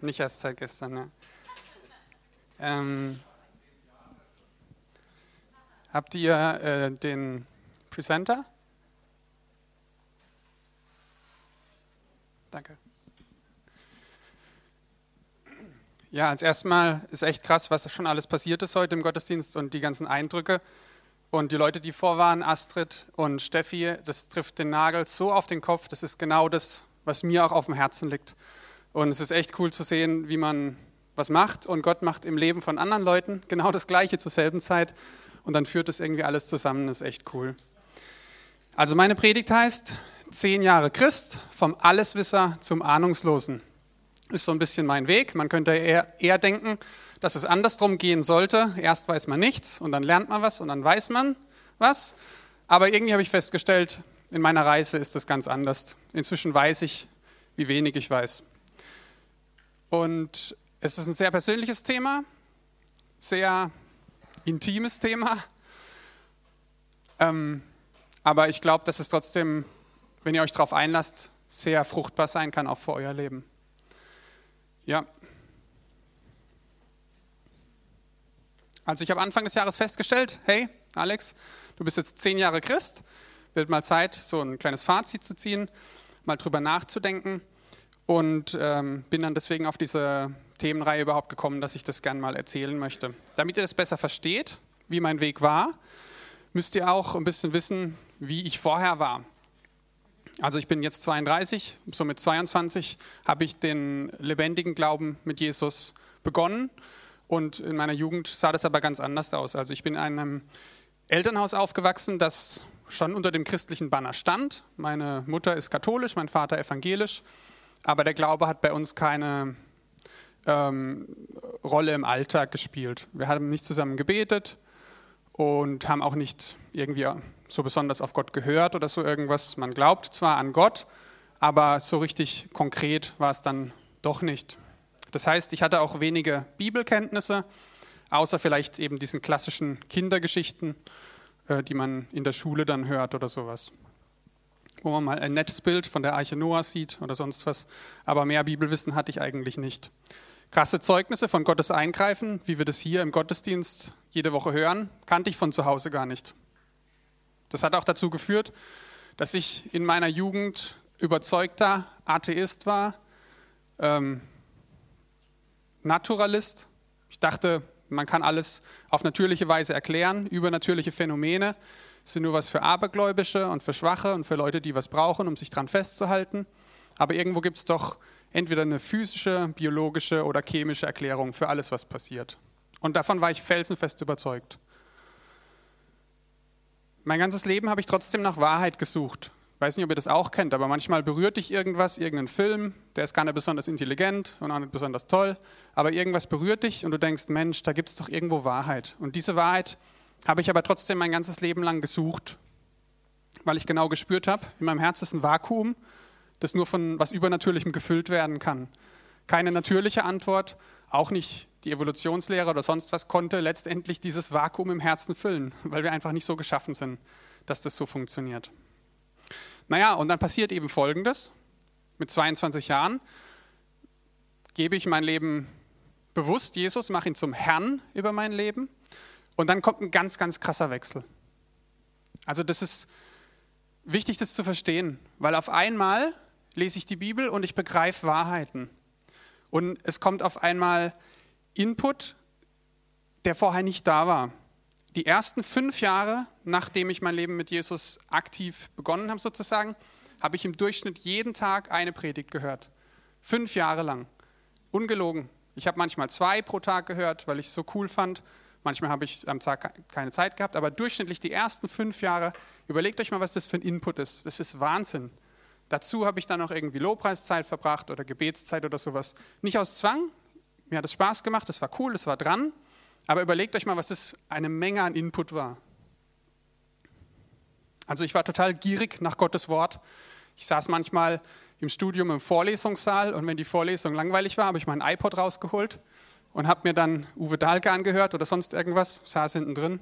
Nicht erst seit gestern, ne? Ähm, habt ihr äh, den Presenter? Danke. Ja, als erstes Mal ist echt krass, was schon alles passiert ist heute im Gottesdienst und die ganzen Eindrücke. Und die Leute, die vor waren, Astrid und Steffi, das trifft den Nagel so auf den Kopf. Das ist genau das, was mir auch auf dem Herzen liegt. Und es ist echt cool zu sehen, wie man was macht und Gott macht im Leben von anderen Leuten genau das Gleiche zur selben Zeit und dann führt das irgendwie alles zusammen, das ist echt cool. Also meine Predigt heißt zehn Jahre Christ, vom Alleswisser zum Ahnungslosen. Ist so ein bisschen mein Weg. Man könnte eher, eher denken, dass es andersrum gehen sollte. Erst weiß man nichts und dann lernt man was und dann weiß man was. Aber irgendwie habe ich festgestellt, in meiner Reise ist das ganz anders. Inzwischen weiß ich, wie wenig ich weiß. Und es ist ein sehr persönliches Thema, sehr intimes Thema. Ähm, aber ich glaube, dass es trotzdem, wenn ihr euch darauf einlasst, sehr fruchtbar sein kann, auch für euer Leben. Ja. Also ich habe Anfang des Jahres festgestellt, hey Alex, du bist jetzt zehn Jahre Christ, wird mal Zeit, so ein kleines Fazit zu ziehen, mal drüber nachzudenken und ähm, bin dann deswegen auf diese Themenreihe überhaupt gekommen, dass ich das gerne mal erzählen möchte. Damit ihr das besser versteht, wie mein Weg war, müsst ihr auch ein bisschen wissen, wie ich vorher war. Also ich bin jetzt 32, so mit 22 habe ich den lebendigen Glauben mit Jesus begonnen und in meiner Jugend sah das aber ganz anders aus. Also ich bin in einem Elternhaus aufgewachsen, das schon unter dem christlichen Banner stand. Meine Mutter ist katholisch, mein Vater evangelisch aber der Glaube hat bei uns keine ähm, Rolle im Alltag gespielt. Wir haben nicht zusammen gebetet und haben auch nicht irgendwie so besonders auf Gott gehört oder so irgendwas. Man glaubt zwar an Gott, aber so richtig konkret war es dann doch nicht. Das heißt, ich hatte auch wenige Bibelkenntnisse, außer vielleicht eben diesen klassischen Kindergeschichten, äh, die man in der Schule dann hört oder sowas wo man mal ein nettes Bild von der Arche Noah sieht oder sonst was. Aber mehr Bibelwissen hatte ich eigentlich nicht. Krasse Zeugnisse von Gottes Eingreifen, wie wir das hier im Gottesdienst jede Woche hören, kannte ich von zu Hause gar nicht. Das hat auch dazu geführt, dass ich in meiner Jugend überzeugter Atheist war, ähm, Naturalist. Ich dachte, man kann alles auf natürliche Weise erklären, übernatürliche Phänomene sind nur was für Abergläubische und für Schwache und für Leute, die was brauchen, um sich dran festzuhalten. Aber irgendwo gibt es doch entweder eine physische, biologische oder chemische Erklärung für alles, was passiert. Und davon war ich felsenfest überzeugt. Mein ganzes Leben habe ich trotzdem nach Wahrheit gesucht. Ich weiß nicht, ob ihr das auch kennt, aber manchmal berührt dich irgendwas, irgendein Film, der ist gar nicht besonders intelligent und auch nicht besonders toll, aber irgendwas berührt dich und du denkst, Mensch, da gibt es doch irgendwo Wahrheit. Und diese Wahrheit habe ich aber trotzdem mein ganzes Leben lang gesucht, weil ich genau gespürt habe, in meinem Herz ist ein Vakuum, das nur von was Übernatürlichem gefüllt werden kann. Keine natürliche Antwort, auch nicht die Evolutionslehre oder sonst was konnte letztendlich dieses Vakuum im Herzen füllen, weil wir einfach nicht so geschaffen sind, dass das so funktioniert. Naja, und dann passiert eben Folgendes. Mit 22 Jahren gebe ich mein Leben bewusst Jesus, mache ihn zum Herrn über mein Leben und dann kommt ein ganz, ganz krasser Wechsel. Also das ist wichtig, das zu verstehen, weil auf einmal lese ich die Bibel und ich begreife Wahrheiten. Und es kommt auf einmal Input, der vorher nicht da war. Die ersten fünf Jahre, nachdem ich mein Leben mit Jesus aktiv begonnen habe, sozusagen, habe ich im Durchschnitt jeden Tag eine Predigt gehört. Fünf Jahre lang. Ungelogen. Ich habe manchmal zwei pro Tag gehört, weil ich es so cool fand. Manchmal habe ich am Tag keine Zeit gehabt, aber durchschnittlich die ersten fünf Jahre, überlegt euch mal, was das für ein Input ist. Das ist Wahnsinn. Dazu habe ich dann noch irgendwie Lobpreiszeit verbracht oder Gebetszeit oder sowas. Nicht aus Zwang, mir hat es Spaß gemacht, es war cool, es war dran, aber überlegt euch mal, was das eine Menge an Input war. Also ich war total gierig nach Gottes Wort. Ich saß manchmal im Studium im Vorlesungssaal und wenn die Vorlesung langweilig war, habe ich mein iPod rausgeholt und habe mir dann Uwe Dahlke angehört oder sonst irgendwas, saß hinten drin,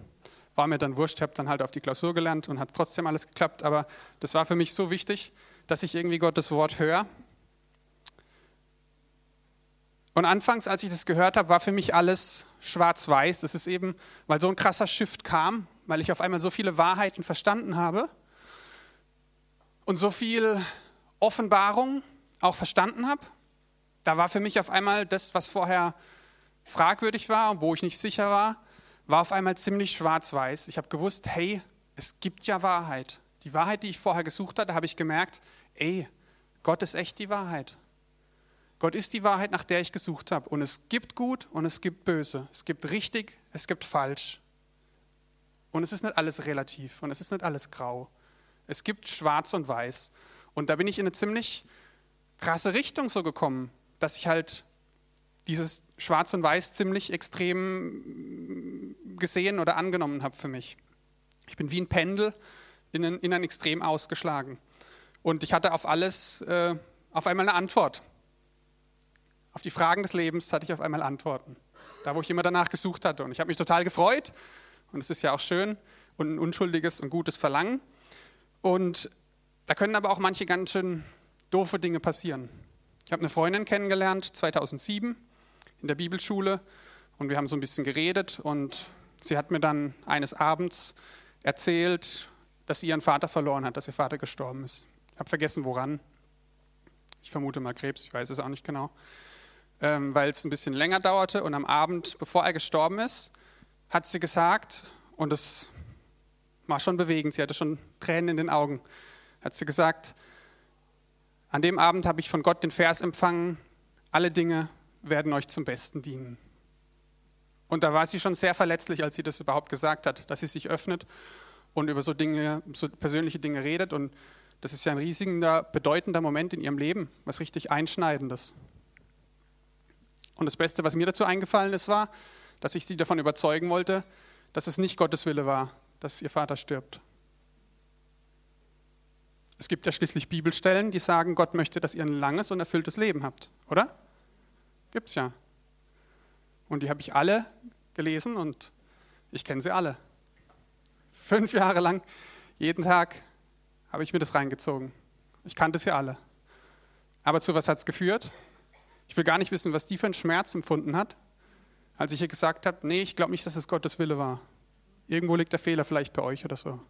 war mir dann wurscht, habe dann halt auf die Klausur gelernt und hat trotzdem alles geklappt, aber das war für mich so wichtig, dass ich irgendwie Gottes Wort höre. Und anfangs, als ich das gehört habe, war für mich alles schwarz-weiß. Das ist eben, weil so ein krasser Shift kam, weil ich auf einmal so viele Wahrheiten verstanden habe und so viel Offenbarung auch verstanden habe. Da war für mich auf einmal das, was vorher fragwürdig war, wo ich nicht sicher war, war auf einmal ziemlich schwarz-weiß. Ich habe gewusst, hey, es gibt ja Wahrheit. Die Wahrheit, die ich vorher gesucht hatte, habe ich gemerkt, ey, Gott ist echt die Wahrheit. Gott ist die Wahrheit, nach der ich gesucht habe. Und es gibt gut und es gibt böse. Es gibt richtig, es gibt falsch. Und es ist nicht alles relativ und es ist nicht alles grau. Es gibt schwarz und weiß. Und da bin ich in eine ziemlich krasse Richtung so gekommen, dass ich halt dieses Schwarz und Weiß ziemlich extrem gesehen oder angenommen habe für mich. Ich bin wie ein Pendel in ein, in ein Extrem ausgeschlagen. Und ich hatte auf alles äh, auf einmal eine Antwort. Auf die Fragen des Lebens hatte ich auf einmal Antworten. Da, wo ich immer danach gesucht hatte. Und ich habe mich total gefreut. Und es ist ja auch schön und ein unschuldiges und gutes Verlangen. Und da können aber auch manche ganz schön doofe Dinge passieren. Ich habe eine Freundin kennengelernt 2007 in der Bibelschule und wir haben so ein bisschen geredet und sie hat mir dann eines Abends erzählt, dass sie ihren Vater verloren hat, dass ihr Vater gestorben ist. Ich habe vergessen, woran. Ich vermute mal Krebs, ich weiß es auch nicht genau. Ähm, weil es ein bisschen länger dauerte und am Abend, bevor er gestorben ist, hat sie gesagt, und es war schon bewegend, sie hatte schon Tränen in den Augen, hat sie gesagt, an dem Abend habe ich von Gott den Vers empfangen, alle Dinge werden euch zum Besten dienen. Und da war sie schon sehr verletzlich, als sie das überhaupt gesagt hat, dass sie sich öffnet und über so Dinge, so persönliche Dinge redet. Und das ist ja ein riesiger, bedeutender Moment in ihrem Leben, was richtig Einschneidendes. Und das Beste, was mir dazu eingefallen ist, war, dass ich sie davon überzeugen wollte, dass es nicht Gottes Wille war, dass ihr Vater stirbt. Es gibt ja schließlich Bibelstellen, die sagen, Gott möchte, dass ihr ein langes und erfülltes Leben habt, oder? Gibt es ja. Und die habe ich alle gelesen und ich kenne sie alle. Fünf Jahre lang, jeden Tag habe ich mir das reingezogen. Ich kannte sie alle. Aber zu was hat es geführt? Ich will gar nicht wissen, was die für einen Schmerz empfunden hat, als ich ihr gesagt habe, nee, ich glaube nicht, dass es Gottes Wille war. Irgendwo liegt der Fehler vielleicht bei euch oder so.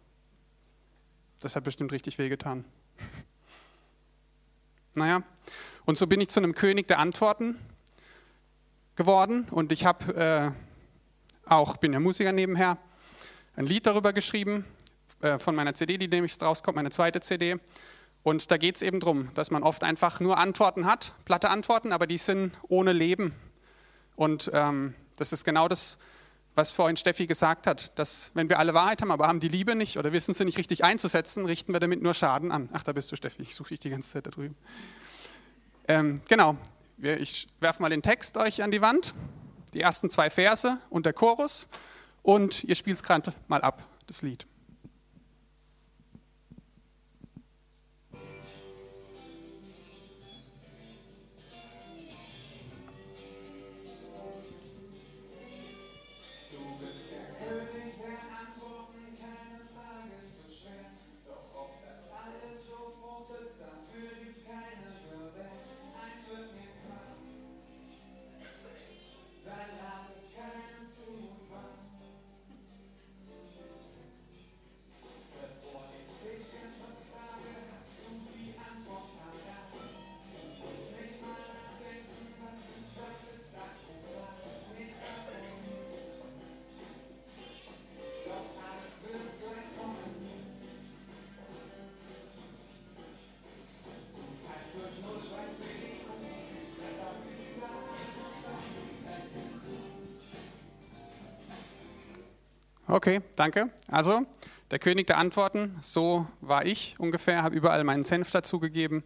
Das hat bestimmt richtig wehgetan. Naja, und so bin ich zu einem König der Antworten geworden und ich habe äh, auch, bin ja Musiker nebenher, ein Lied darüber geschrieben äh, von meiner CD, die demnächst rauskommt, meine zweite CD. Und da geht es eben darum, dass man oft einfach nur Antworten hat, platte Antworten, aber die sind ohne Leben. Und ähm, das ist genau das, was vorhin Steffi gesagt hat, dass wenn wir alle Wahrheit haben, aber haben die Liebe nicht oder wissen sie nicht richtig einzusetzen, richten wir damit nur Schaden an. Ach, da bist du, Steffi, ich suche dich die ganze Zeit da drüben. Ähm, genau, ich werfe mal den Text euch an die Wand, die ersten zwei Verse und der Chorus und ihr spielt es gerade mal ab, das Lied. Okay, danke. Also, der König der Antworten, so war ich ungefähr, habe überall meinen Senf dazugegeben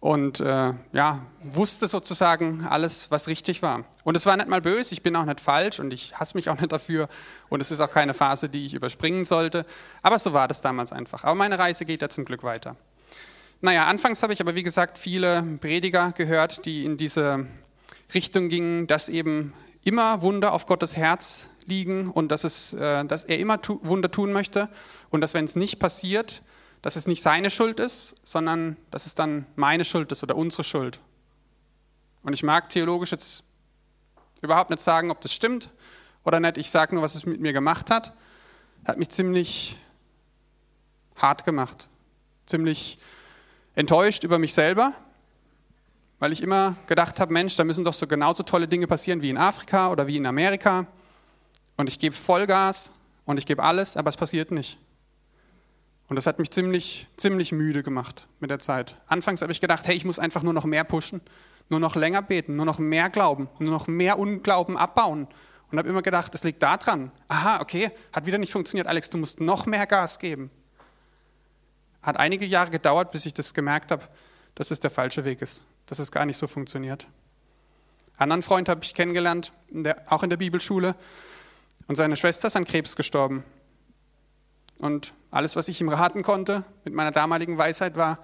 und äh, ja, wusste sozusagen alles, was richtig war. Und es war nicht mal böse, ich bin auch nicht falsch und ich hasse mich auch nicht dafür und es ist auch keine Phase, die ich überspringen sollte. Aber so war das damals einfach. Aber meine Reise geht ja zum Glück weiter. Naja, anfangs habe ich aber wie gesagt viele Prediger gehört, die in diese Richtung gingen, dass eben immer Wunder auf Gottes Herz liegen und dass, es, äh, dass er immer Wunder tun möchte und dass wenn es nicht passiert, dass es nicht seine Schuld ist, sondern dass es dann meine Schuld ist oder unsere Schuld. Und ich mag theologisch jetzt überhaupt nicht sagen, ob das stimmt oder nicht. Ich sage nur, was es mit mir gemacht hat. Hat mich ziemlich hart gemacht. Ziemlich enttäuscht über mich selber, weil ich immer gedacht habe, Mensch, da müssen doch so genauso tolle Dinge passieren wie in Afrika oder wie in Amerika. Und ich gebe Vollgas und ich gebe alles, aber es passiert nicht. Und das hat mich ziemlich, ziemlich müde gemacht mit der Zeit. Anfangs habe ich gedacht, hey, ich muss einfach nur noch mehr pushen, nur noch länger beten, nur noch mehr glauben, nur noch mehr Unglauben abbauen. Und habe immer gedacht, das liegt da dran. Aha, okay, hat wieder nicht funktioniert. Alex, du musst noch mehr Gas geben. Hat einige Jahre gedauert, bis ich das gemerkt habe, dass es der falsche Weg ist, dass es gar nicht so funktioniert. Einen anderen Freund habe ich kennengelernt, der, auch in der Bibelschule, und seine Schwester ist an Krebs gestorben. Und alles, was ich ihm raten konnte mit meiner damaligen Weisheit war,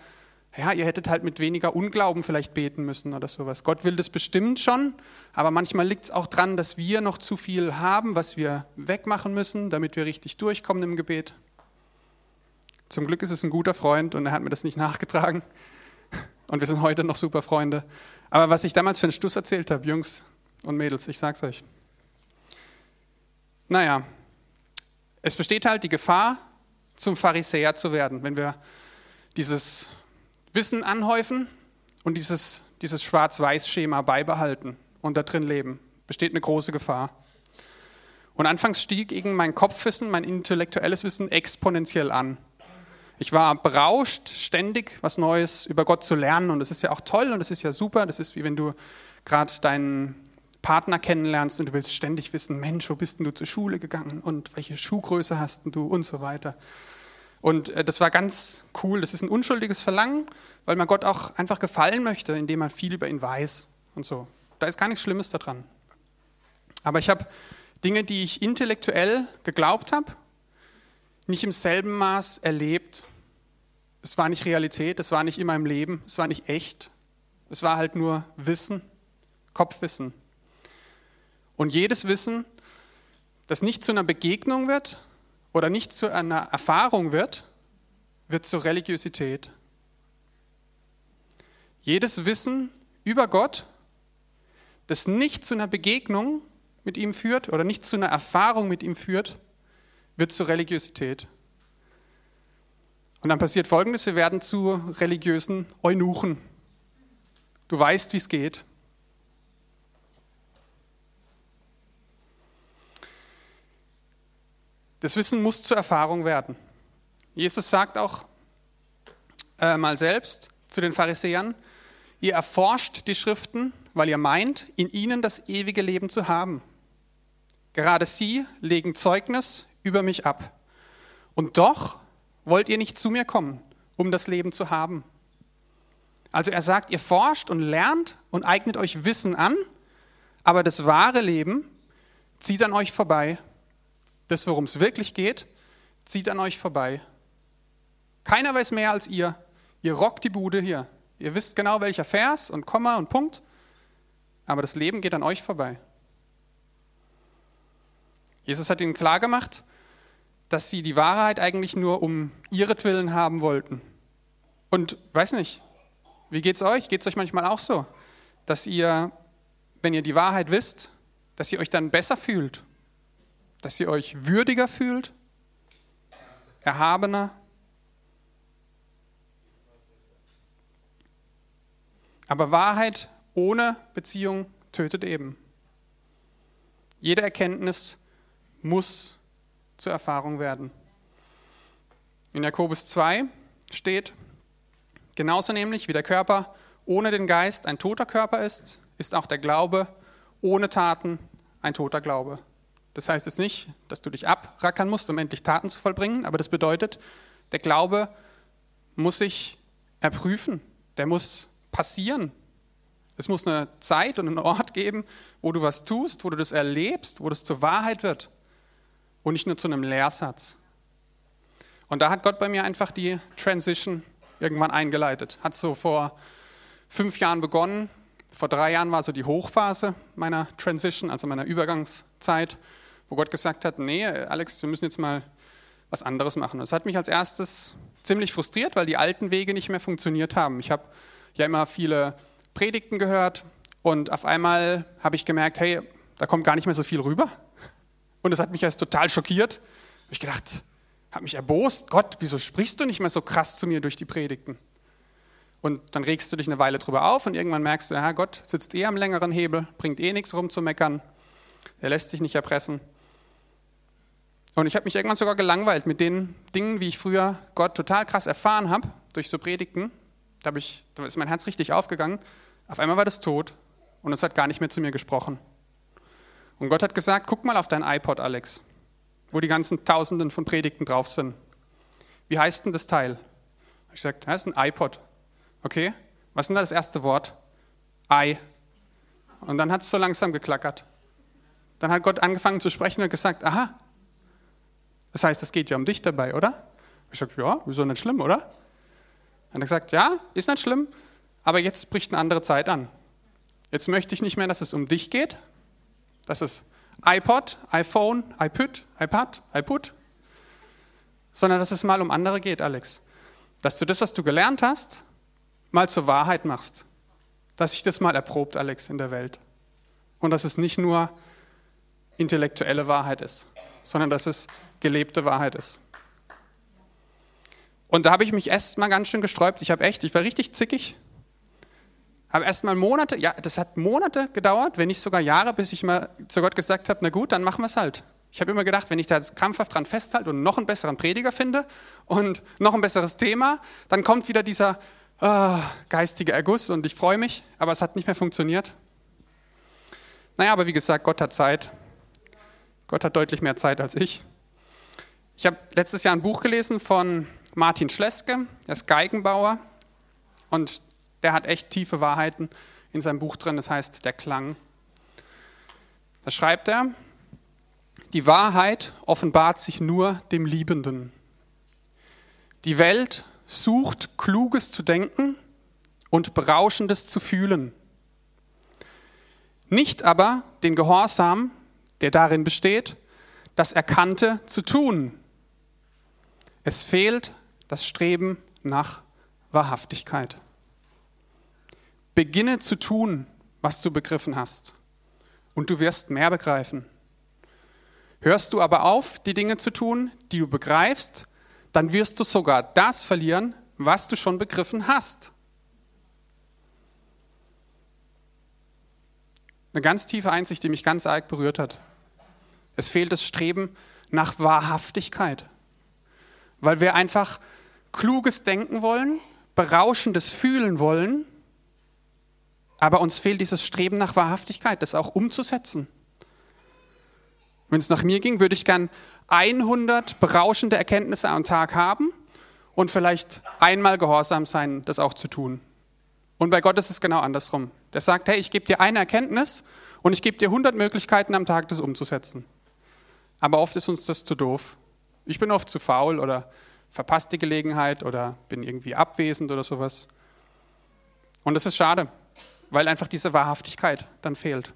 ja, ihr hättet halt mit weniger Unglauben vielleicht beten müssen oder sowas. Gott will das bestimmt schon, aber manchmal liegt es auch dran, dass wir noch zu viel haben, was wir wegmachen müssen, damit wir richtig durchkommen im Gebet. Zum Glück ist es ein guter Freund und er hat mir das nicht nachgetragen. Und wir sind heute noch super Freunde. Aber was ich damals für einen Stuss erzählt habe, Jungs und Mädels, ich sag's euch. Naja, es besteht halt die Gefahr, zum Pharisäer zu werden, wenn wir dieses Wissen anhäufen und dieses, dieses Schwarz-Weiß-Schema beibehalten und da drin leben. Besteht eine große Gefahr. Und anfangs stieg eben mein Kopfwissen, mein intellektuelles Wissen exponentiell an. Ich war berauscht, ständig was Neues über Gott zu lernen und das ist ja auch toll und das ist ja super. Das ist wie wenn du gerade deinen Partner kennenlernst und du willst ständig wissen, Mensch, wo bist denn du zur Schule gegangen und welche Schuhgröße hast denn du und so weiter. Und äh, das war ganz cool. Das ist ein unschuldiges Verlangen, weil man Gott auch einfach gefallen möchte, indem man viel über ihn weiß und so. Da ist gar nichts Schlimmes daran. Aber ich habe Dinge, die ich intellektuell geglaubt habe, nicht im selben Maß erlebt. Es war nicht Realität, es war nicht in meinem Leben, es war nicht echt. Es war halt nur Wissen, Kopfwissen. Und jedes Wissen, das nicht zu einer Begegnung wird oder nicht zu einer Erfahrung wird, wird zur Religiosität. Jedes Wissen über Gott, das nicht zu einer Begegnung mit ihm führt oder nicht zu einer Erfahrung mit ihm führt, wird zur Religiosität. Und dann passiert Folgendes, wir werden zu religiösen Eunuchen. Du weißt, wie es geht. Das Wissen muss zur Erfahrung werden. Jesus sagt auch äh, mal selbst zu den Pharisäern, ihr erforscht die Schriften, weil ihr meint, in ihnen das ewige Leben zu haben. Gerade sie legen Zeugnis über mich ab. Und doch wollt ihr nicht zu mir kommen, um das Leben zu haben. Also er sagt, ihr forscht und lernt und eignet euch Wissen an, aber das wahre Leben zieht an euch vorbei das, worum es wirklich geht, zieht an euch vorbei. Keiner weiß mehr als ihr. Ihr rockt die Bude hier. Ihr wisst genau, welcher Vers und Komma und Punkt. Aber das Leben geht an euch vorbei. Jesus hat ihnen klargemacht, dass sie die Wahrheit eigentlich nur um ihretwillen haben wollten. Und weiß nicht, wie geht's euch? Geht es euch manchmal auch so, dass ihr, wenn ihr die Wahrheit wisst, dass ihr euch dann besser fühlt dass ihr euch würdiger fühlt, erhabener. Aber Wahrheit ohne Beziehung tötet eben. Jede Erkenntnis muss zur Erfahrung werden. In Jakobus 2 steht, genauso nämlich wie der Körper ohne den Geist ein toter Körper ist, ist auch der Glaube ohne Taten ein toter Glaube. Das heißt jetzt nicht, dass du dich abrackern musst, um endlich Taten zu vollbringen, aber das bedeutet, der Glaube muss sich erprüfen, der muss passieren. Es muss eine Zeit und einen Ort geben, wo du was tust, wo du das erlebst, wo das zur Wahrheit wird und nicht nur zu einem Lehrsatz. Und da hat Gott bei mir einfach die Transition irgendwann eingeleitet. Hat so vor fünf Jahren begonnen. Vor drei Jahren war so die Hochphase meiner Transition, also meiner Übergangszeit wo Gott gesagt hat, nee, Alex, wir müssen jetzt mal was anderes machen. Das hat mich als erstes ziemlich frustriert, weil die alten Wege nicht mehr funktioniert haben. Ich habe ja immer viele Predigten gehört Und auf einmal habe ich gemerkt, hey, da kommt gar nicht mehr so viel rüber. Und das hat mich erst total schockiert. Ich gedacht, habe mich erbost. Gott, wieso sprichst du nicht mehr so krass zu mir durch die Predigten? Und dann regst du dich eine Weile drüber auf und irgendwann merkst du, ja, Gott sitzt eh am längeren Hebel, bringt eh nichts rumzumeckern. Er lässt sich nicht erpressen. Und ich habe mich irgendwann sogar gelangweilt mit den Dingen, wie ich früher Gott total krass erfahren habe, durch so Predigten. Da, ich, da ist mein Herz richtig aufgegangen. Auf einmal war das tot und es hat gar nicht mehr zu mir gesprochen. Und Gott hat gesagt, guck mal auf dein iPod, Alex, wo die ganzen Tausenden von Predigten drauf sind. Wie heißt denn das Teil? Ich gesagt, das ist ein iPod. Okay, was ist denn da das erste Wort? I. Und dann hat es so langsam geklackert. Dann hat Gott angefangen zu sprechen und gesagt, aha, das heißt, es geht ja um dich dabei, oder? Ich sage, ja, wieso nicht schlimm, oder? Hat er gesagt, ja, ist nicht schlimm, aber jetzt bricht eine andere Zeit an. Jetzt möchte ich nicht mehr, dass es um dich geht, dass es iPod, iPhone, iPod, iPad, iPod, sondern dass es mal um andere geht, Alex. Dass du das, was du gelernt hast, mal zur Wahrheit machst. Dass sich das mal erprobt, Alex, in der Welt. Und dass es nicht nur intellektuelle Wahrheit ist, sondern dass es gelebte Wahrheit ist. Und da habe ich mich erst mal ganz schön gesträubt. Ich habe echt, ich war richtig zickig. Habe erst mal Monate, ja, das hat Monate gedauert, wenn nicht sogar Jahre, bis ich mal zu Gott gesagt habe, na gut, dann machen wir es halt. Ich habe immer gedacht, wenn ich da jetzt krampfhaft dran festhalte und noch einen besseren Prediger finde und noch ein besseres Thema, dann kommt wieder dieser oh, geistige Erguss und ich freue mich, aber es hat nicht mehr funktioniert. Naja, aber wie gesagt, Gott hat Zeit. Gott hat deutlich mehr Zeit als ich. Ich habe letztes Jahr ein Buch gelesen von Martin Schleske, er ist Geigenbauer und der hat echt tiefe Wahrheiten in seinem Buch drin, das heißt Der Klang. Da schreibt er, die Wahrheit offenbart sich nur dem Liebenden. Die Welt sucht Kluges zu denken und Berauschendes zu fühlen. Nicht aber den Gehorsam, der darin besteht, das Erkannte zu tun es fehlt das Streben nach Wahrhaftigkeit. Beginne zu tun, was du begriffen hast, und du wirst mehr begreifen. Hörst du aber auf, die Dinge zu tun, die du begreifst, dann wirst du sogar das verlieren, was du schon begriffen hast. Eine ganz tiefe Einsicht, die mich ganz arg berührt hat. Es fehlt das Streben nach Wahrhaftigkeit weil wir einfach kluges Denken wollen, berauschendes Fühlen wollen, aber uns fehlt dieses Streben nach Wahrhaftigkeit, das auch umzusetzen. Wenn es nach mir ging, würde ich gern 100 berauschende Erkenntnisse am Tag haben und vielleicht einmal gehorsam sein, das auch zu tun. Und bei Gott ist es genau andersrum. Der sagt, hey, ich gebe dir eine Erkenntnis und ich gebe dir 100 Möglichkeiten am Tag, das umzusetzen. Aber oft ist uns das zu doof. Ich bin oft zu faul oder verpasse die Gelegenheit oder bin irgendwie abwesend oder sowas. Und das ist schade, weil einfach diese Wahrhaftigkeit dann fehlt.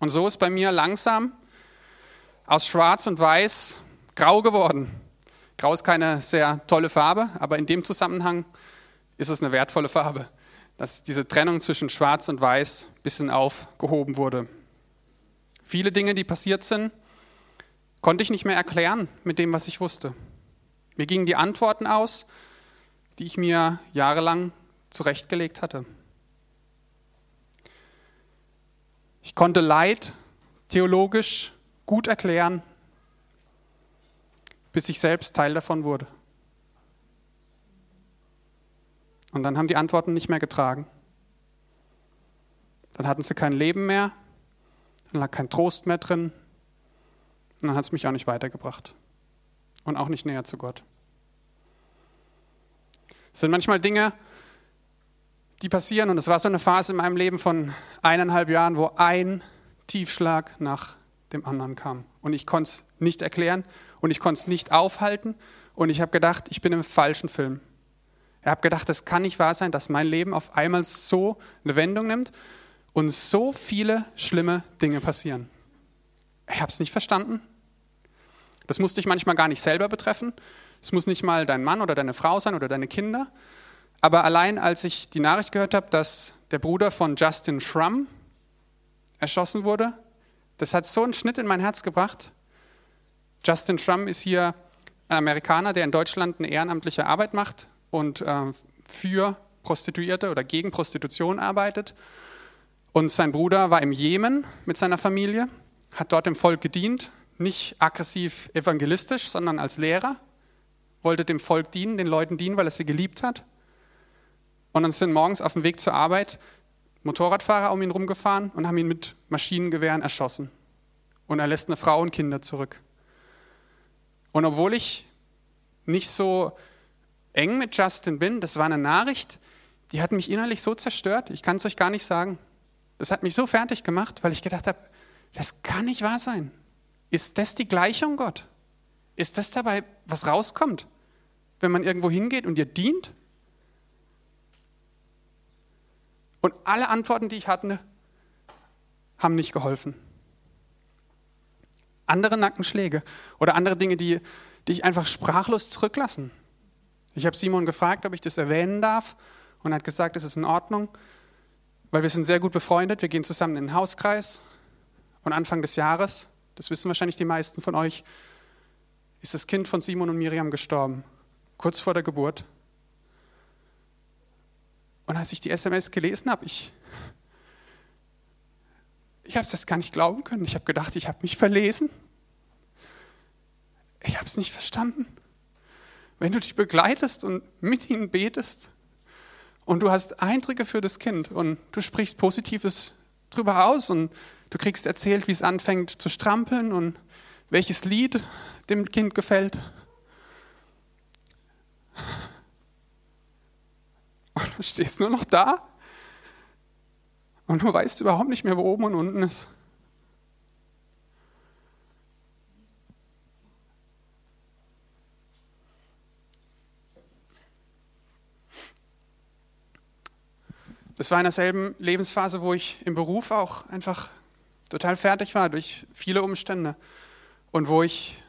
Und so ist bei mir langsam aus Schwarz und Weiß grau geworden. Grau ist keine sehr tolle Farbe, aber in dem Zusammenhang ist es eine wertvolle Farbe, dass diese Trennung zwischen Schwarz und Weiß ein bisschen aufgehoben wurde. Viele Dinge, die passiert sind, konnte ich nicht mehr erklären mit dem, was ich wusste. Mir gingen die Antworten aus, die ich mir jahrelang zurechtgelegt hatte. Ich konnte Leid theologisch gut erklären, bis ich selbst Teil davon wurde. Und dann haben die Antworten nicht mehr getragen. Dann hatten sie kein Leben mehr, dann lag kein Trost mehr drin, und dann hat es mich auch nicht weitergebracht. Und auch nicht näher zu Gott. Es sind manchmal Dinge, die passieren. Und es war so eine Phase in meinem Leben von eineinhalb Jahren, wo ein Tiefschlag nach dem anderen kam. Und ich konnte es nicht erklären und ich konnte es nicht aufhalten. Und ich habe gedacht, ich bin im falschen Film. Ich habe gedacht, es kann nicht wahr sein, dass mein Leben auf einmal so eine Wendung nimmt und so viele schlimme Dinge passieren. Ich habe es nicht verstanden. Das muss dich manchmal gar nicht selber betreffen. Es muss nicht mal dein Mann oder deine Frau sein oder deine Kinder. Aber allein als ich die Nachricht gehört habe, dass der Bruder von Justin Schramm erschossen wurde, das hat so einen Schnitt in mein Herz gebracht. Justin Schramm ist hier ein Amerikaner, der in Deutschland eine ehrenamtliche Arbeit macht und äh, für Prostituierte oder gegen Prostitution arbeitet. Und sein Bruder war im Jemen mit seiner Familie, hat dort dem Volk gedient, nicht aggressiv evangelistisch, sondern als Lehrer, wollte dem Volk dienen, den Leuten dienen, weil er sie geliebt hat. Und dann sind morgens auf dem Weg zur Arbeit Motorradfahrer um ihn rumgefahren und haben ihn mit Maschinengewehren erschossen. Und er lässt eine Frau und Kinder zurück. Und obwohl ich nicht so eng mit Justin bin, das war eine Nachricht, die hat mich innerlich so zerstört, ich kann es euch gar nicht sagen. Das hat mich so fertig gemacht, weil ich gedacht habe, das kann nicht wahr sein. Ist das die Gleichung, Gott? Ist das dabei, was rauskommt, wenn man irgendwo hingeht und dir dient? Und alle Antworten, die ich hatte, haben nicht geholfen. Andere Nackenschläge oder andere Dinge, die, die ich einfach sprachlos zurücklassen. Ich habe Simon gefragt, ob ich das erwähnen darf und er hat gesagt, es ist in Ordnung, weil wir sind sehr gut befreundet. Wir gehen zusammen in den Hauskreis und Anfang des Jahres, das wissen wahrscheinlich die meisten von euch, ist das Kind von Simon und Miriam gestorben, kurz vor der Geburt. Und als ich die SMS gelesen habe, ich, ich habe es gar nicht glauben können. Ich habe gedacht, ich habe mich verlesen. Ich habe es nicht verstanden. Wenn du dich begleitest und mit ihnen betest und du hast Eindrücke für das Kind und du sprichst Positives drüber aus und du kriegst erzählt, wie es anfängt zu strampeln und welches Lied dem Kind gefällt Und du stehst nur noch da und du weißt überhaupt nicht mehr, wo oben und unten ist. Das war in derselben Lebensphase, wo ich im Beruf auch einfach total fertig war durch viele Umstände und wo ich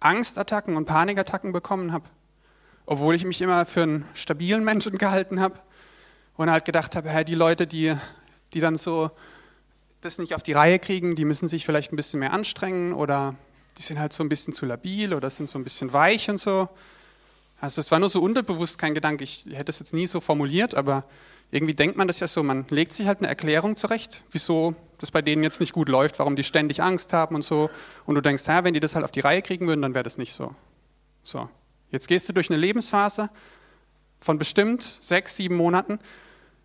Angstattacken und Panikattacken bekommen habe obwohl ich mich immer für einen stabilen Menschen gehalten habe und halt gedacht habe, hey, die Leute, die, die dann so das nicht auf die Reihe kriegen, die müssen sich vielleicht ein bisschen mehr anstrengen oder die sind halt so ein bisschen zu labil oder sind so ein bisschen weich und so. Also es war nur so unterbewusst kein Gedanke, ich hätte es jetzt nie so formuliert, aber irgendwie denkt man das ja so, man legt sich halt eine Erklärung zurecht, wieso das bei denen jetzt nicht gut läuft, warum die ständig Angst haben und so. Und du denkst, ja, wenn die das halt auf die Reihe kriegen würden, dann wäre das nicht so. So. Jetzt gehst du durch eine Lebensphase von bestimmt sechs, sieben Monaten,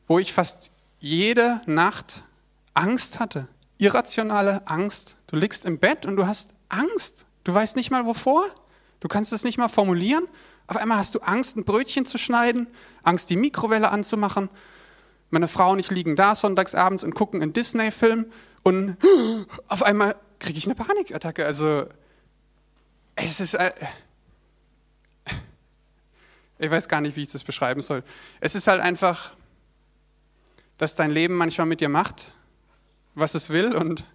wo ich fast jede Nacht Angst hatte. Irrationale Angst. Du liegst im Bett und du hast Angst. Du weißt nicht mal wovor. Du kannst es nicht mal formulieren. Auf einmal hast du Angst, ein Brötchen zu schneiden, Angst, die Mikrowelle anzumachen. Meine Frau und ich liegen da sonntagsabends und gucken einen Disney-Film und auf einmal kriege ich eine Panikattacke. Also, es ist. Äh, ich weiß gar nicht, wie ich das beschreiben soll. Es ist halt einfach, dass dein Leben manchmal mit dir macht, was es will und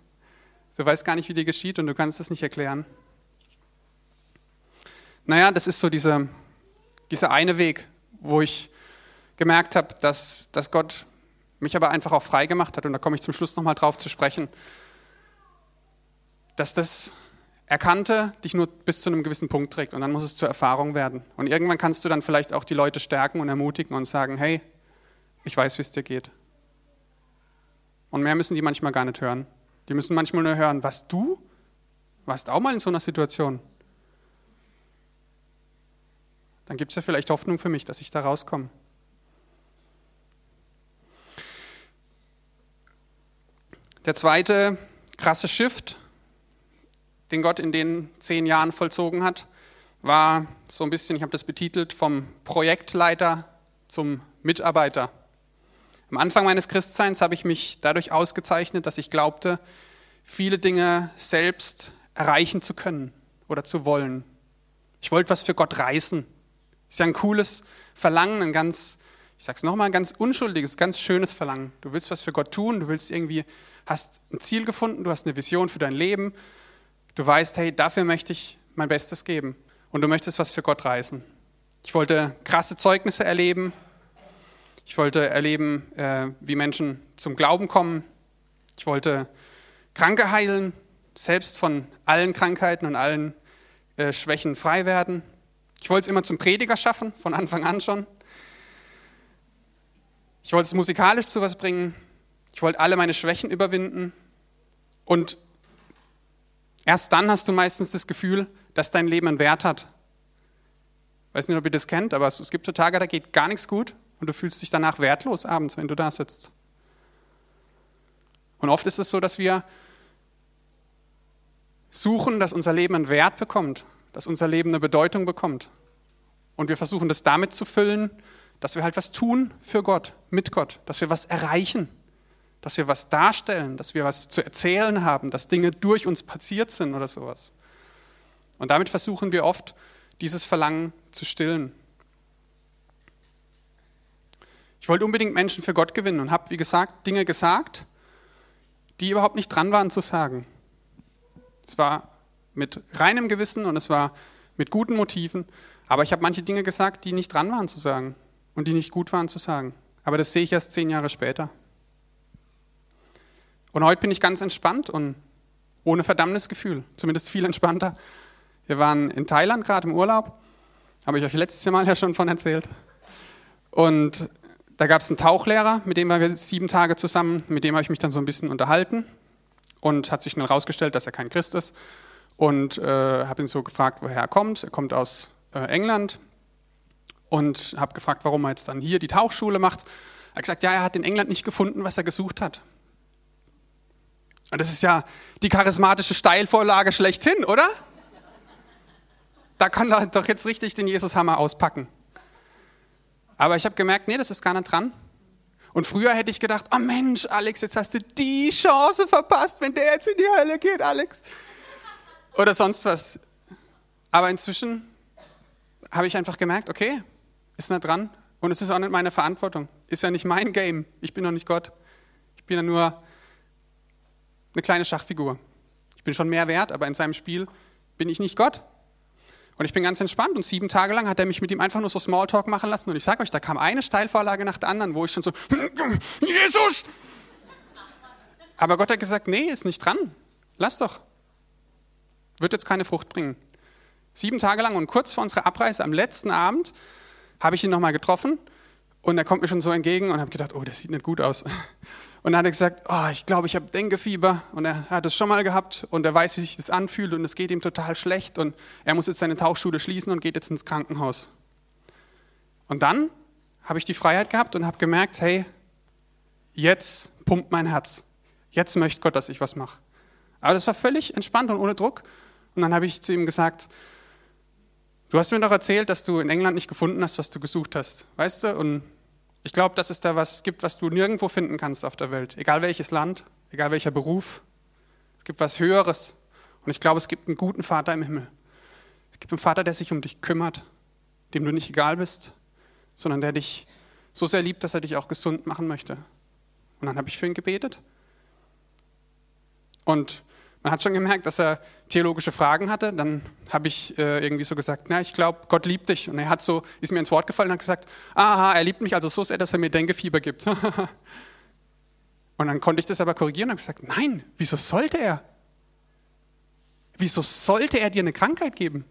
du weißt gar nicht, wie dir geschieht und du kannst es nicht erklären. Naja, das ist so dieser, dieser eine Weg, wo ich gemerkt habe, dass, dass Gott mich aber einfach auch frei gemacht hat und da komme ich zum Schluss nochmal drauf zu sprechen, dass das Erkannte dich nur bis zu einem gewissen Punkt trägt und dann muss es zur Erfahrung werden. Und irgendwann kannst du dann vielleicht auch die Leute stärken und ermutigen und sagen, hey, ich weiß, wie es dir geht. Und mehr müssen die manchmal gar nicht hören. Die müssen manchmal nur hören, was du? Warst auch mal in so einer Situation? Dann gibt es ja vielleicht Hoffnung für mich, dass ich da rauskomme. Der zweite krasse Shift den Gott in den zehn Jahren vollzogen hat, war so ein bisschen, ich habe das betitelt, vom Projektleiter zum Mitarbeiter. Am Anfang meines Christseins habe ich mich dadurch ausgezeichnet, dass ich glaubte, viele Dinge selbst erreichen zu können oder zu wollen. Ich wollte was für Gott reißen. Ist ja ein cooles Verlangen, ein ganz, ich sag's nochmal, ein ganz unschuldiges, ganz schönes Verlangen. Du willst was für Gott tun, du willst irgendwie, hast ein Ziel gefunden, du hast eine Vision für dein Leben Du weißt, hey, dafür möchte ich mein Bestes geben und du möchtest was für Gott reißen. Ich wollte krasse Zeugnisse erleben, Ich wollte erleben, äh, wie Menschen zum Glauben kommen. Ich wollte Kranke heilen, selbst von allen Krankheiten und allen äh, Schwächen frei werden. Ich wollte es immer zum Prediger schaffen, von Anfang an schon. Ich wollte es musikalisch zu was bringen. Ich wollte alle meine Schwächen überwinden. Und erst dann hast du meistens das Gefühl, dass dein Leben einen Wert hat. Ich weiß nicht, ob ihr das kennt, aber es gibt so Tage, da geht gar nichts gut und du fühlst dich danach wertlos abends, wenn du da sitzt. Und oft ist es so, dass wir suchen, dass unser Leben einen Wert bekommt, dass unser Leben eine Bedeutung bekommt. Und wir versuchen das damit zu füllen, dass wir halt was tun für Gott, mit Gott, dass wir was erreichen, dass wir was darstellen, dass wir was zu erzählen haben, dass Dinge durch uns passiert sind oder sowas. Und damit versuchen wir oft, dieses Verlangen zu stillen. Ich wollte unbedingt Menschen für Gott gewinnen und habe, wie gesagt, Dinge gesagt, die überhaupt nicht dran waren zu sagen. Es war mit reinem Gewissen und es war mit guten Motiven, aber ich habe manche Dinge gesagt, die nicht dran waren zu sagen und die nicht gut waren zu sagen. Aber das sehe ich erst zehn Jahre später. Und heute bin ich ganz entspannt und ohne Verdammnisgefühl, zumindest viel entspannter. Wir waren in Thailand gerade im Urlaub, habe ich euch letztes Mal ja schon von erzählt. Und da gab es einen Tauchlehrer, mit dem waren wir sieben Tage zusammen, mit dem habe ich mich dann so ein bisschen unterhalten und hat sich schnell herausgestellt, dass er kein Christ ist. Und äh, habe ihn so gefragt, woher er kommt. Er kommt aus äh, England und habe gefragt, warum er jetzt dann hier die Tauchschule macht. Er hat gesagt, ja, er hat in England nicht gefunden, was er gesucht hat. Und das ist ja die charismatische Steilvorlage schlechthin, oder? Da kann er doch jetzt richtig den Jesushammer auspacken. Aber ich habe gemerkt, nee, das ist gar nicht dran. Und früher hätte ich gedacht, oh Mensch, Alex, jetzt hast du die Chance verpasst, wenn der jetzt in die Hölle geht, Alex. Oder sonst was. Aber inzwischen habe ich einfach gemerkt, okay, ist nicht dran. Und es ist auch nicht meine Verantwortung. Ist ja nicht mein Game. Ich bin noch nicht Gott. Ich bin ja nur eine kleine Schachfigur. Ich bin schon mehr wert, aber in seinem Spiel bin ich nicht Gott. Und ich bin ganz entspannt und sieben Tage lang hat er mich mit ihm einfach nur so Smalltalk machen lassen. Und ich sage euch, da kam eine Steilvorlage nach der anderen, wo ich schon so, Jesus! Aber Gott hat gesagt, nee, ist nicht dran. Lass doch. Wird jetzt keine Frucht bringen. Sieben Tage lang und kurz vor unserer Abreise am letzten Abend habe ich ihn nochmal getroffen und er kommt mir schon so entgegen und habe gedacht, oh, das sieht nicht gut aus. Und dann hat er gesagt, oh, ich glaube, ich habe Denkefieber und er hat es schon mal gehabt und er weiß, wie sich das anfühlt und es geht ihm total schlecht und er muss jetzt seine Tauchschule schließen und geht jetzt ins Krankenhaus. Und dann habe ich die Freiheit gehabt und habe gemerkt, hey, jetzt pumpt mein Herz. Jetzt möchte Gott, dass ich was mache. Aber das war völlig entspannt und ohne Druck. Und dann habe ich zu ihm gesagt, Du hast mir doch erzählt, dass du in England nicht gefunden hast, was du gesucht hast. Weißt du? Und ich glaube, dass es da was gibt, was du nirgendwo finden kannst auf der Welt. Egal welches Land, egal welcher Beruf. Es gibt was Höheres. Und ich glaube, es gibt einen guten Vater im Himmel. Es gibt einen Vater, der sich um dich kümmert, dem du nicht egal bist, sondern der dich so sehr liebt, dass er dich auch gesund machen möchte. Und dann habe ich für ihn gebetet. Und man hat schon gemerkt, dass er theologische Fragen hatte. Dann habe ich äh, irgendwie so gesagt, na, ich glaube, Gott liebt dich. Und er hat so, ist mir ins Wort gefallen und hat gesagt, aha, er liebt mich also so sehr, dass er mir Denkefieber gibt. und dann konnte ich das aber korrigieren und habe gesagt, nein, wieso sollte er? Wieso sollte er dir eine Krankheit geben?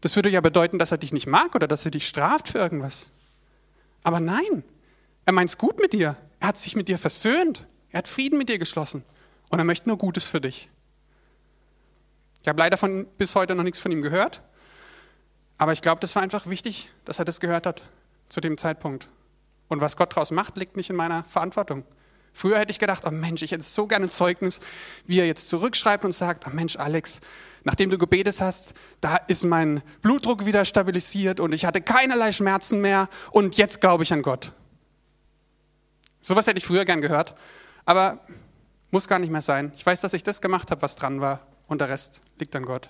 Das würde ja bedeuten, dass er dich nicht mag oder dass er dich straft für irgendwas. Aber nein, er meint es gut mit dir. Er hat sich mit dir versöhnt. Er hat Frieden mit dir geschlossen. Und er möchte nur Gutes für dich. Ich habe leider von, bis heute noch nichts von ihm gehört. Aber ich glaube, das war einfach wichtig, dass er das gehört hat zu dem Zeitpunkt. Und was Gott daraus macht, liegt nicht in meiner Verantwortung. Früher hätte ich gedacht, oh Mensch, ich hätte so gerne ein Zeugnis, wie er jetzt zurückschreibt und sagt, oh Mensch, Alex, nachdem du gebetet hast, da ist mein Blutdruck wieder stabilisiert und ich hatte keinerlei Schmerzen mehr und jetzt glaube ich an Gott. Sowas hätte ich früher gern gehört. Aber muss gar nicht mehr sein. Ich weiß, dass ich das gemacht habe, was dran war und der Rest liegt an Gott.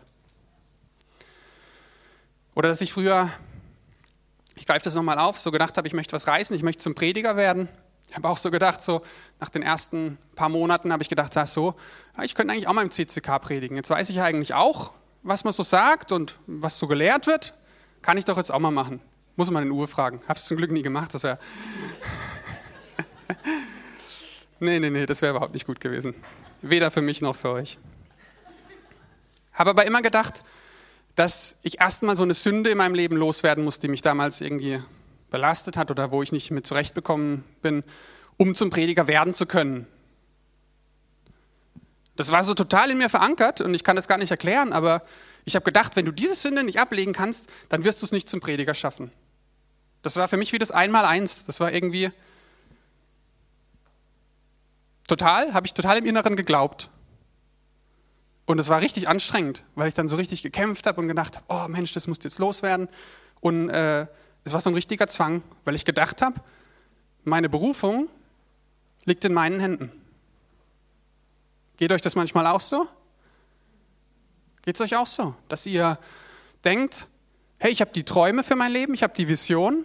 Oder dass ich früher, ich greife das nochmal auf, so gedacht habe, ich möchte was reißen, ich möchte zum Prediger werden. Ich habe auch so gedacht, so nach den ersten paar Monaten habe ich gedacht, ach so, ich könnte eigentlich auch mal im CCK predigen. Jetzt weiß ich eigentlich auch, was man so sagt und was so gelehrt wird. Kann ich doch jetzt auch mal machen. Muss man in Uhr fragen. Habe es zum Glück nie gemacht. Das wäre nee, nee, nee, das wäre überhaupt nicht gut gewesen. Weder für mich noch für euch. Habe aber immer gedacht, dass ich erstmal so eine Sünde in meinem Leben loswerden muss, die mich damals irgendwie belastet hat oder wo ich nicht mit zurechtbekommen bin, um zum Prediger werden zu können. Das war so total in mir verankert und ich kann das gar nicht erklären, aber ich habe gedacht, wenn du diese Sünde nicht ablegen kannst, dann wirst du es nicht zum Prediger schaffen. Das war für mich wie das Einmaleins. Das war irgendwie total, habe ich total im Inneren geglaubt. Und es war richtig anstrengend, weil ich dann so richtig gekämpft habe und gedacht habe, oh Mensch, das muss jetzt loswerden. Und äh, es war so ein richtiger Zwang, weil ich gedacht habe, meine Berufung liegt in meinen Händen. Geht euch das manchmal auch so? Geht es euch auch so, dass ihr denkt, hey, ich habe die Träume für mein Leben, ich habe die Vision,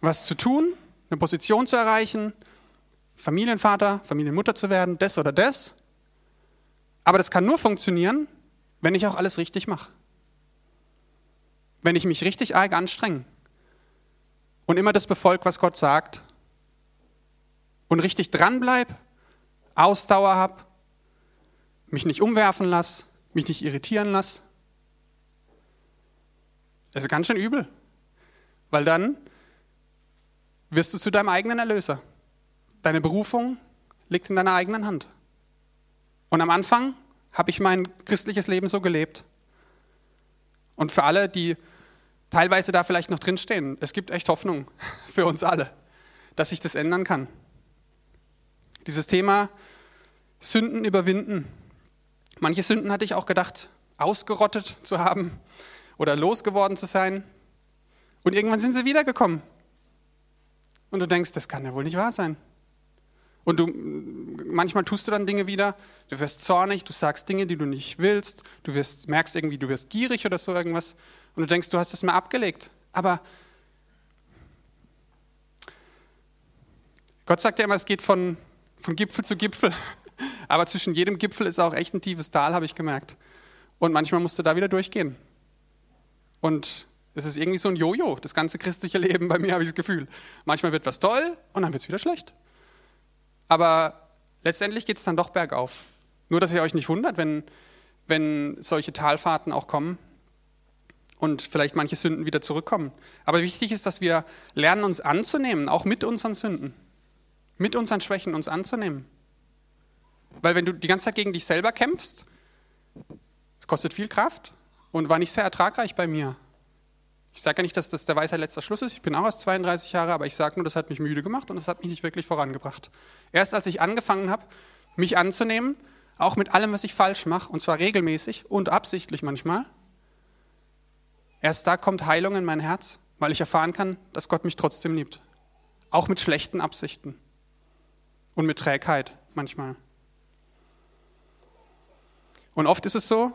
was zu tun, eine Position zu erreichen, Familienvater, Familienmutter zu werden, das oder das. Aber das kann nur funktionieren, wenn ich auch alles richtig mache. Wenn ich mich richtig arg anstrenge und immer das befolge, was Gott sagt und richtig dranbleib, Ausdauer habe, mich nicht umwerfen lasse, mich nicht irritieren lasse. Das ist ganz schön übel, weil dann wirst du zu deinem eigenen Erlöser. Deine Berufung liegt in deiner eigenen Hand. Und am Anfang habe ich mein christliches Leben so gelebt. Und für alle, die teilweise da vielleicht noch drinstehen, es gibt echt Hoffnung für uns alle, dass sich das ändern kann. Dieses Thema Sünden überwinden. Manche Sünden hatte ich auch gedacht, ausgerottet zu haben oder losgeworden zu sein. Und irgendwann sind sie wiedergekommen. Und du denkst, das kann ja wohl nicht wahr sein. Und du, manchmal tust du dann Dinge wieder, du wirst zornig, du sagst Dinge, die du nicht willst, du wirst, merkst irgendwie, du wirst gierig oder so irgendwas und du denkst, du hast es mal abgelegt. Aber Gott sagt ja immer, es geht von, von Gipfel zu Gipfel. Aber zwischen jedem Gipfel ist auch echt ein tiefes Tal, habe ich gemerkt. Und manchmal musst du da wieder durchgehen. Und es ist irgendwie so ein Jojo, das ganze christliche Leben bei mir habe ich das Gefühl. Manchmal wird was toll und dann wird es wieder schlecht. Aber letztendlich geht es dann doch bergauf. Nur, dass ihr euch nicht wundert, wenn, wenn solche Talfahrten auch kommen und vielleicht manche Sünden wieder zurückkommen. Aber wichtig ist, dass wir lernen, uns anzunehmen, auch mit unseren Sünden, mit unseren Schwächen uns anzunehmen. Weil wenn du die ganze Zeit gegen dich selber kämpfst, es kostet viel Kraft und war nicht sehr ertragreich bei mir. Ich sage ja nicht, dass das der Weisheit letzter Schluss ist. Ich bin auch erst 32 Jahre, aber ich sage nur, das hat mich müde gemacht und das hat mich nicht wirklich vorangebracht. Erst als ich angefangen habe, mich anzunehmen, auch mit allem, was ich falsch mache, und zwar regelmäßig und absichtlich manchmal, erst da kommt Heilung in mein Herz, weil ich erfahren kann, dass Gott mich trotzdem liebt. Auch mit schlechten Absichten und mit Trägheit manchmal. Und oft ist es so,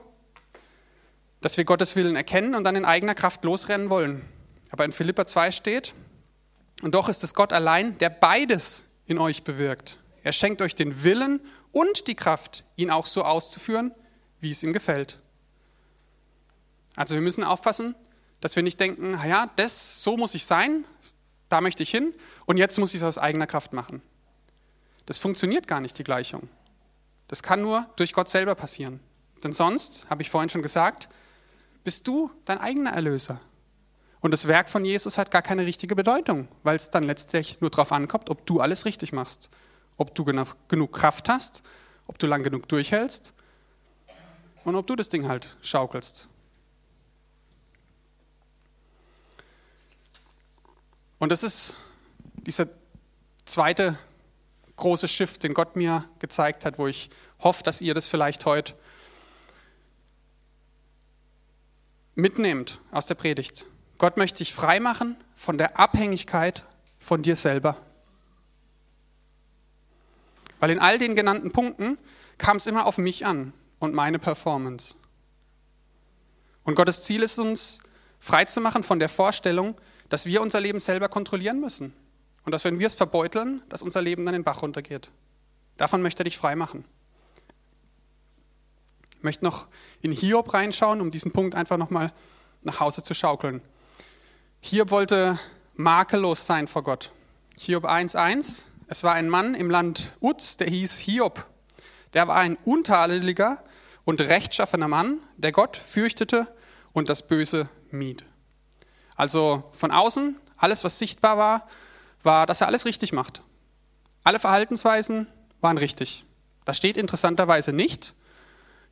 dass wir Gottes Willen erkennen und dann in eigener Kraft losrennen wollen. Aber in Philippa 2 steht, und doch ist es Gott allein, der beides in euch bewirkt. Er schenkt euch den Willen und die Kraft, ihn auch so auszuführen, wie es ihm gefällt. Also wir müssen aufpassen, dass wir nicht denken, ja, das, so muss ich sein, da möchte ich hin und jetzt muss ich es aus eigener Kraft machen. Das funktioniert gar nicht, die Gleichung. Das kann nur durch Gott selber passieren. Denn sonst, habe ich vorhin schon gesagt, bist du dein eigener Erlöser. Und das Werk von Jesus hat gar keine richtige Bedeutung, weil es dann letztlich nur darauf ankommt, ob du alles richtig machst, ob du genug Kraft hast, ob du lang genug durchhältst und ob du das Ding halt schaukelst. Und das ist dieser zweite große Schiff, den Gott mir gezeigt hat, wo ich hoffe, dass ihr das vielleicht heute mitnehmt aus der Predigt. Gott möchte dich frei machen von der Abhängigkeit von dir selber. Weil in all den genannten Punkten kam es immer auf mich an und meine Performance. Und Gottes Ziel ist uns, frei zu machen von der Vorstellung, dass wir unser Leben selber kontrollieren müssen. Und dass, wenn wir es verbeuteln, dass unser Leben dann den Bach runtergeht. Davon möchte er dich frei machen möchte noch in Hiob reinschauen, um diesen Punkt einfach nochmal nach Hause zu schaukeln. Hiob wollte makellos sein vor Gott. Hiob 1.1, es war ein Mann im Land Uz, der hieß Hiob. Der war ein untadeliger und rechtschaffener Mann, der Gott fürchtete und das Böse mied. Also von außen, alles, was sichtbar war, war, dass er alles richtig macht. Alle Verhaltensweisen waren richtig. Das steht interessanterweise nicht.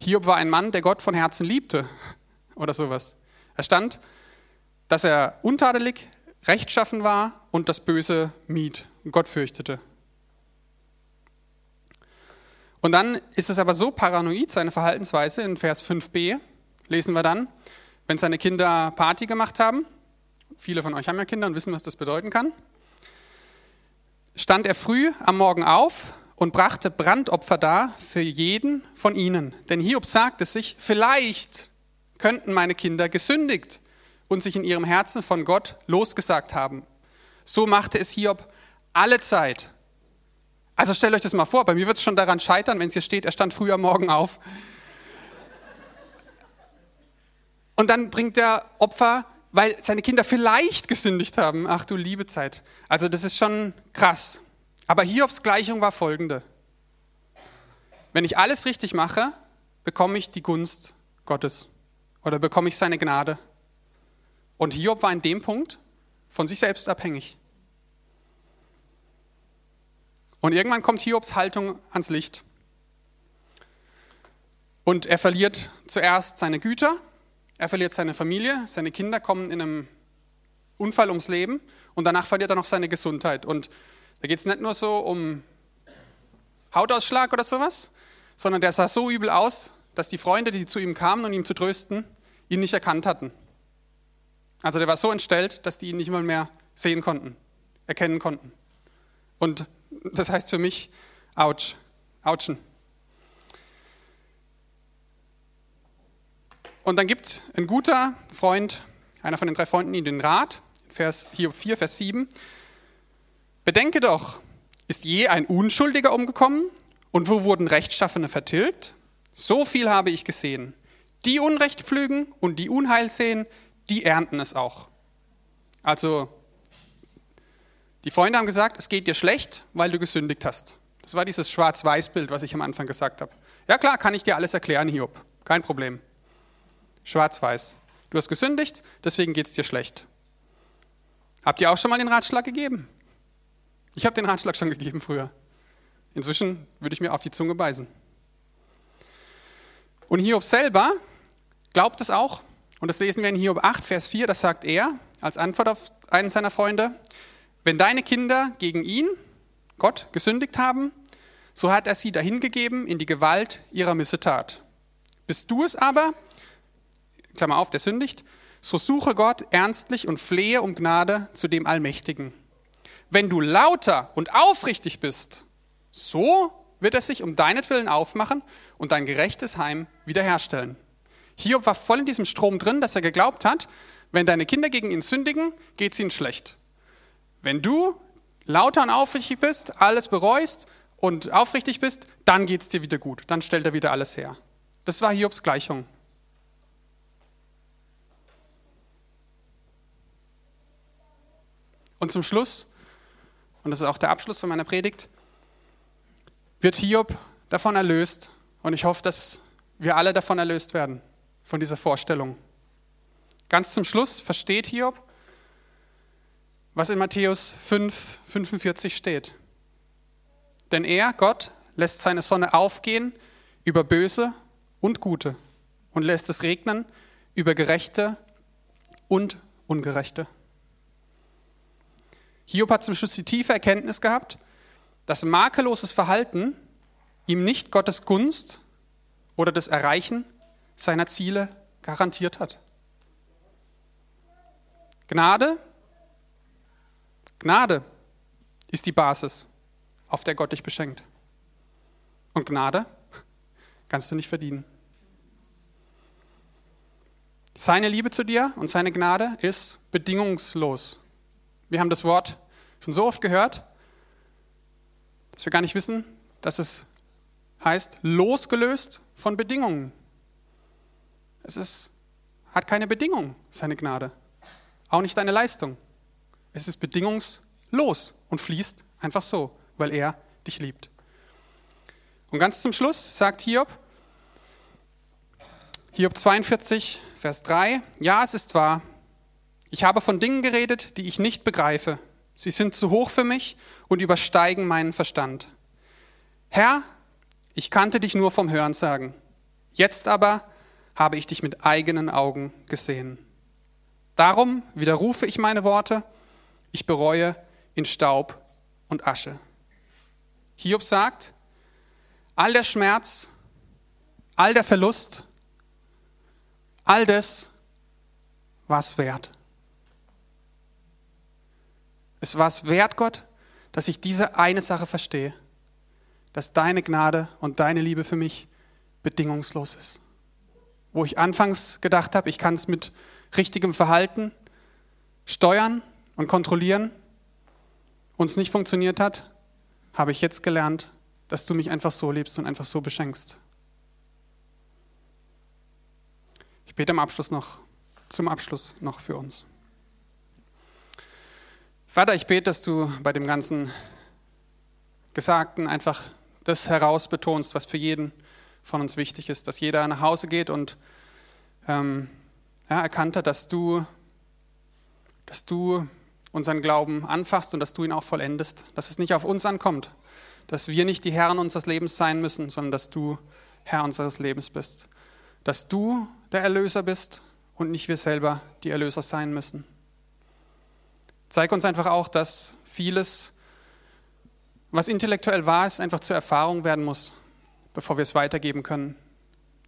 Hiob war ein Mann, der Gott von Herzen liebte oder sowas. Er stand, dass er untadelig, rechtschaffen war und das Böse mied und Gott fürchtete. Und dann ist es aber so paranoid, seine Verhaltensweise, in Vers 5b lesen wir dann, wenn seine Kinder Party gemacht haben, viele von euch haben ja Kinder und wissen, was das bedeuten kann, stand er früh am Morgen auf und brachte Brandopfer dar für jeden von ihnen. Denn Hiob sagte sich, vielleicht könnten meine Kinder gesündigt und sich in ihrem Herzen von Gott losgesagt haben. So machte es Hiob alle Zeit. Also stellt euch das mal vor, bei mir wird es schon daran scheitern, wenn es hier steht, er stand früh am Morgen auf. Und dann bringt er Opfer, weil seine Kinder vielleicht gesündigt haben. Ach du liebe Zeit. Also das ist schon krass. Aber Hiobs Gleichung war folgende. Wenn ich alles richtig mache, bekomme ich die Gunst Gottes oder bekomme ich seine Gnade. Und Hiob war in dem Punkt von sich selbst abhängig. Und irgendwann kommt Hiobs Haltung ans Licht. Und er verliert zuerst seine Güter, er verliert seine Familie, seine Kinder kommen in einem Unfall ums Leben und danach verliert er noch seine Gesundheit. Und da geht es nicht nur so um Hautausschlag oder sowas, sondern der sah so übel aus, dass die Freunde, die zu ihm kamen, um ihn zu trösten, ihn nicht erkannt hatten. Also der war so entstellt, dass die ihn nicht mal mehr sehen konnten, erkennen konnten. Und das heißt für mich, ouch, ouchen. Und dann gibt ein guter Freund, einer von den drei Freunden, ihm den Rat, Vers, Hiob 4, Vers 7. Bedenke doch, ist je ein Unschuldiger umgekommen und wo wurden Rechtschaffene vertilgt? So viel habe ich gesehen. Die Unrecht pflügen und die Unheil sehen, die ernten es auch. Also die Freunde haben gesagt, es geht dir schlecht, weil du gesündigt hast. Das war dieses Schwarz-Weiß-Bild, was ich am Anfang gesagt habe. Ja klar, kann ich dir alles erklären, Hiob. Kein Problem. Schwarz-Weiß. Du hast gesündigt, deswegen geht es dir schlecht. Habt ihr auch schon mal den Ratschlag gegeben? Ich habe den Ratschlag schon gegeben früher. Inzwischen würde ich mir auf die Zunge beißen. Und Hiob selber glaubt es auch. Und das lesen wir in Hiob 8, Vers 4. Das sagt er als Antwort auf einen seiner Freunde. Wenn deine Kinder gegen ihn, Gott, gesündigt haben, so hat er sie dahingegeben in die Gewalt ihrer Missetat. Bist du es aber, Klammer auf, der sündigt, so suche Gott ernstlich und flehe um Gnade zu dem Allmächtigen. Wenn du lauter und aufrichtig bist, so wird er sich um deinetwillen aufmachen und dein gerechtes Heim wiederherstellen. Hiob war voll in diesem Strom drin, dass er geglaubt hat, wenn deine Kinder gegen ihn sündigen, geht es ihnen schlecht. Wenn du lauter und aufrichtig bist, alles bereust und aufrichtig bist, dann geht es dir wieder gut. Dann stellt er wieder alles her. Das war Hiobs Gleichung. Und zum Schluss, und das ist auch der Abschluss von meiner Predigt, wird Hiob davon erlöst. Und ich hoffe, dass wir alle davon erlöst werden, von dieser Vorstellung. Ganz zum Schluss versteht Hiob, was in Matthäus 5, 45 steht. Denn er, Gott, lässt seine Sonne aufgehen über Böse und Gute und lässt es regnen über Gerechte und Ungerechte. Hiob hat zum Schluss die tiefe Erkenntnis gehabt, dass makelloses Verhalten ihm nicht Gottes Gunst oder das Erreichen seiner Ziele garantiert hat. Gnade Gnade ist die Basis, auf der Gott dich beschenkt. Und Gnade kannst du nicht verdienen. Seine Liebe zu dir und seine Gnade ist bedingungslos. Wir haben das Wort schon so oft gehört, dass wir gar nicht wissen, dass es heißt losgelöst von Bedingungen. Es ist, hat keine Bedingung, seine Gnade. Auch nicht deine Leistung. Es ist bedingungslos und fließt einfach so. weil er dich liebt. Und ganz zum Schluss sagt Hiob, Hiob 42, Vers 3, ja, es ist wahr, ich habe von Dingen geredet, die ich nicht begreife. Sie sind zu hoch für mich und übersteigen meinen Verstand. Herr, ich kannte dich nur vom Hörensagen. Jetzt aber habe ich dich mit eigenen Augen gesehen. Darum widerrufe ich meine Worte, ich bereue in Staub und Asche. Hiob sagt, all der Schmerz, all der Verlust, All das war es wert. Es war es wert, Gott, dass ich diese eine Sache verstehe, dass deine Gnade und deine Liebe für mich bedingungslos ist. Wo ich anfangs gedacht habe, ich kann es mit richtigem Verhalten steuern und kontrollieren, und es nicht funktioniert hat, habe ich jetzt gelernt, dass du mich einfach so liebst und einfach so beschenkst. Ich bete am Abschluss noch, zum Abschluss noch für uns. Vater, ich bete, dass du bei dem ganzen Gesagten einfach das herausbetonst, was für jeden von uns wichtig ist, dass jeder nach Hause geht und ähm, ja, erkannt hat, dass du, dass du unseren Glauben anfasst und dass du ihn auch vollendest, dass es nicht auf uns ankommt, dass wir nicht die Herren unseres Lebens sein müssen, sondern dass du Herr unseres Lebens bist, dass du der Erlöser bist und nicht wir selber die Erlöser sein müssen. Zeig uns einfach auch, dass vieles, was intellektuell wahr ist, einfach zur Erfahrung werden muss, bevor wir es weitergeben können.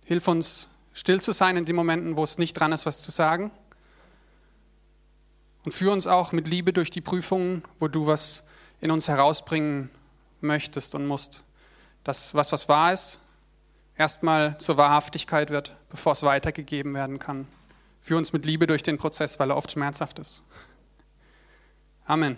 Hilf uns, still zu sein in den Momenten, wo es nicht dran ist, was zu sagen. Und führe uns auch mit Liebe durch die Prüfungen, wo du was in uns herausbringen möchtest und musst. Das, was was wahr ist, erstmal zur Wahrhaftigkeit wird, bevor es weitergegeben werden kann. Führ uns mit Liebe durch den Prozess, weil er oft schmerzhaft ist. Amen.